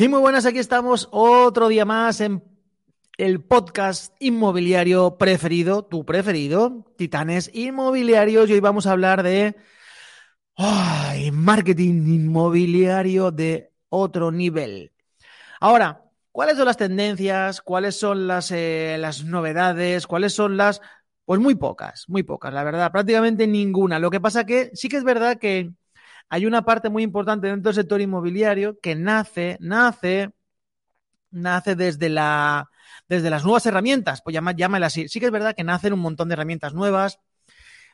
Y muy buenas, aquí estamos otro día más en el podcast inmobiliario preferido, tu preferido, Titanes Inmobiliarios. Y hoy vamos a hablar de marketing inmobiliario de otro nivel. Ahora, ¿cuáles son las tendencias? ¿Cuáles son las, eh, las novedades? ¿Cuáles son las...? Pues muy pocas, muy pocas, la verdad, prácticamente ninguna. Lo que pasa que sí que es verdad que hay una parte muy importante dentro del sector inmobiliario que nace, nace, nace desde la, desde las nuevas herramientas, pues llama, así. Sí que es verdad que nacen un montón de herramientas nuevas,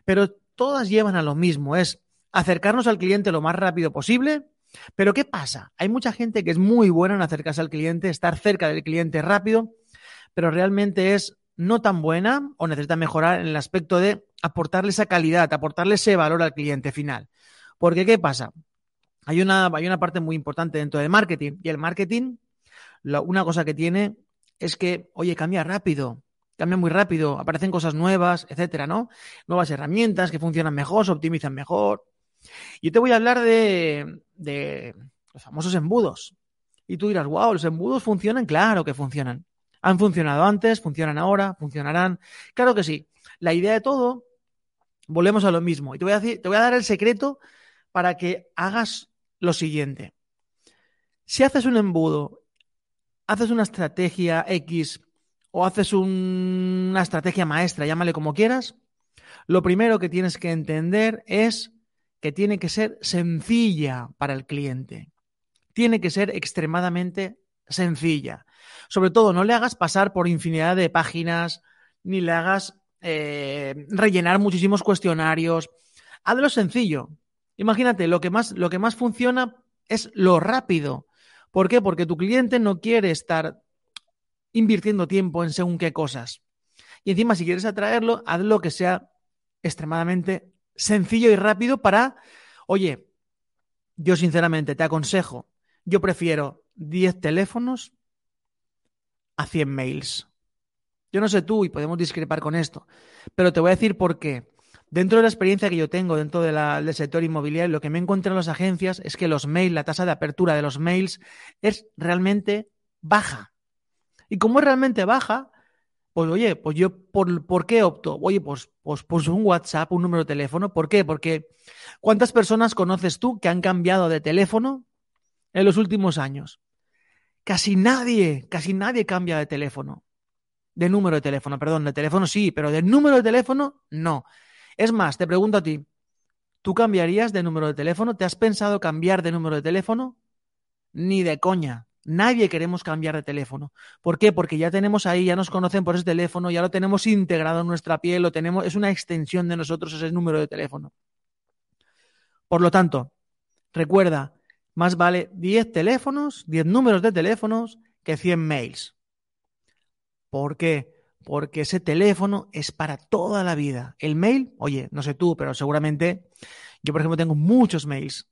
pero todas llevan a lo mismo, es acercarnos al cliente lo más rápido posible. Pero ¿qué pasa? Hay mucha gente que es muy buena en acercarse al cliente, estar cerca del cliente rápido, pero realmente es no tan buena o necesita mejorar en el aspecto de aportarle esa calidad, aportarle ese valor al cliente final. Porque, ¿qué pasa? Hay una, hay una parte muy importante dentro del marketing y el marketing, lo, una cosa que tiene es que, oye, cambia rápido, cambia muy rápido, aparecen cosas nuevas, etcétera, ¿no? Nuevas herramientas que funcionan mejor, se optimizan mejor. Yo te voy a hablar de, de los famosos embudos. Y tú dirás, wow, los embudos funcionan, claro que funcionan. Han funcionado antes, funcionan ahora, funcionarán. Claro que sí. La idea de todo, volvemos a lo mismo. Y te voy a, decir, te voy a dar el secreto para que hagas lo siguiente. Si haces un embudo, haces una estrategia X o haces un, una estrategia maestra, llámale como quieras, lo primero que tienes que entender es que tiene que ser sencilla para el cliente. Tiene que ser extremadamente sencilla. Sobre todo, no le hagas pasar por infinidad de páginas, ni le hagas eh, rellenar muchísimos cuestionarios. Hazlo sencillo. Imagínate, lo que, más, lo que más funciona es lo rápido. ¿Por qué? Porque tu cliente no quiere estar invirtiendo tiempo en según qué cosas. Y encima, si quieres atraerlo, hazlo que sea extremadamente sencillo y rápido para, oye, yo sinceramente te aconsejo, yo prefiero 10 teléfonos a 100 mails. Yo no sé tú y podemos discrepar con esto, pero te voy a decir por qué. Dentro de la experiencia que yo tengo dentro del sector inmobiliario, lo que me encuentro en las agencias es que los mails, la tasa de apertura de los mails es realmente baja. Y como es realmente baja, pues oye, pues yo, ¿por, ¿por qué opto? Oye, pues, pues, pues un WhatsApp, un número de teléfono. ¿Por qué? Porque ¿cuántas personas conoces tú que han cambiado de teléfono en los últimos años? Casi nadie, casi nadie cambia de teléfono. De número de teléfono, perdón, de teléfono sí, pero de número de teléfono no. Es más, te pregunto a ti, ¿tú cambiarías de número de teléfono? ¿Te has pensado cambiar de número de teléfono? Ni de coña. Nadie queremos cambiar de teléfono. ¿Por qué? Porque ya tenemos ahí, ya nos conocen por ese teléfono, ya lo tenemos integrado en nuestra piel, lo tenemos, es una extensión de nosotros ese número de teléfono. Por lo tanto, recuerda, más vale 10 teléfonos, 10 números de teléfonos que 100 mails. ¿Por qué? Porque ese teléfono es para toda la vida. El mail, oye, no sé tú, pero seguramente yo, por ejemplo, tengo muchos mails,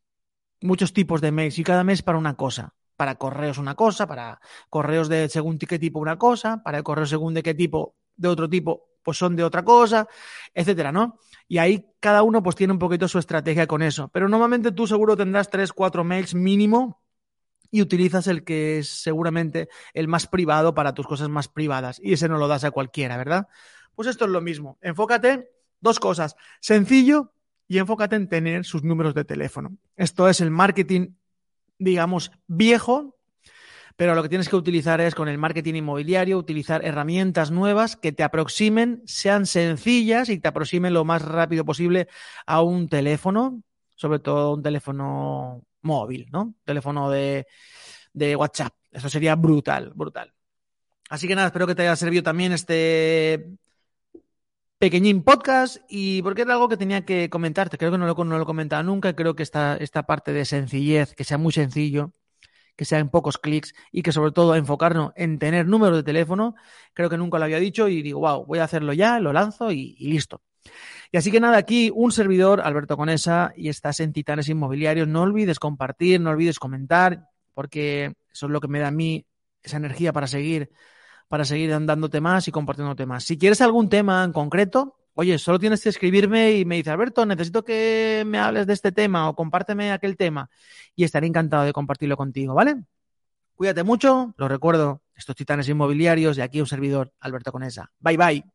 muchos tipos de mails y cada mes para una cosa. Para correos una cosa, para correos de según qué tipo una cosa, para el correo según de qué tipo, de otro tipo, pues son de otra cosa, etcétera, ¿no? Y ahí cada uno pues tiene un poquito su estrategia con eso. Pero normalmente tú seguro tendrás tres, cuatro mails mínimo y utilizas el que es seguramente el más privado para tus cosas más privadas. Y ese no lo das a cualquiera, ¿verdad? Pues esto es lo mismo. Enfócate, dos cosas. Sencillo y enfócate en tener sus números de teléfono. Esto es el marketing, digamos, viejo, pero lo que tienes que utilizar es con el marketing inmobiliario, utilizar herramientas nuevas que te aproximen, sean sencillas y te aproximen lo más rápido posible a un teléfono, sobre todo un teléfono móvil, ¿no? Teléfono de, de WhatsApp. Eso sería brutal, brutal. Así que nada, espero que te haya servido también este pequeñín podcast y porque era algo que tenía que comentarte. Creo que no lo, no lo he comentado nunca. Creo que esta, esta parte de sencillez, que sea muy sencillo, que sea en pocos clics y que sobre todo enfocarnos en tener número de teléfono. Creo que nunca lo había dicho y digo, wow, voy a hacerlo ya, lo lanzo y, y listo. Y así que nada, aquí un servidor, Alberto Conesa, y estás en Titanes Inmobiliarios. No olvides compartir, no olvides comentar, porque eso es lo que me da a mí esa energía para seguir, para seguir dándote más y compartiéndote más. Si quieres algún tema en concreto, oye, solo tienes que escribirme y me dice, Alberto, necesito que me hables de este tema o compárteme aquel tema y estaré encantado de compartirlo contigo, ¿vale? Cuídate mucho, lo recuerdo, estos titanes inmobiliarios y aquí un servidor, Alberto Conesa. Bye bye.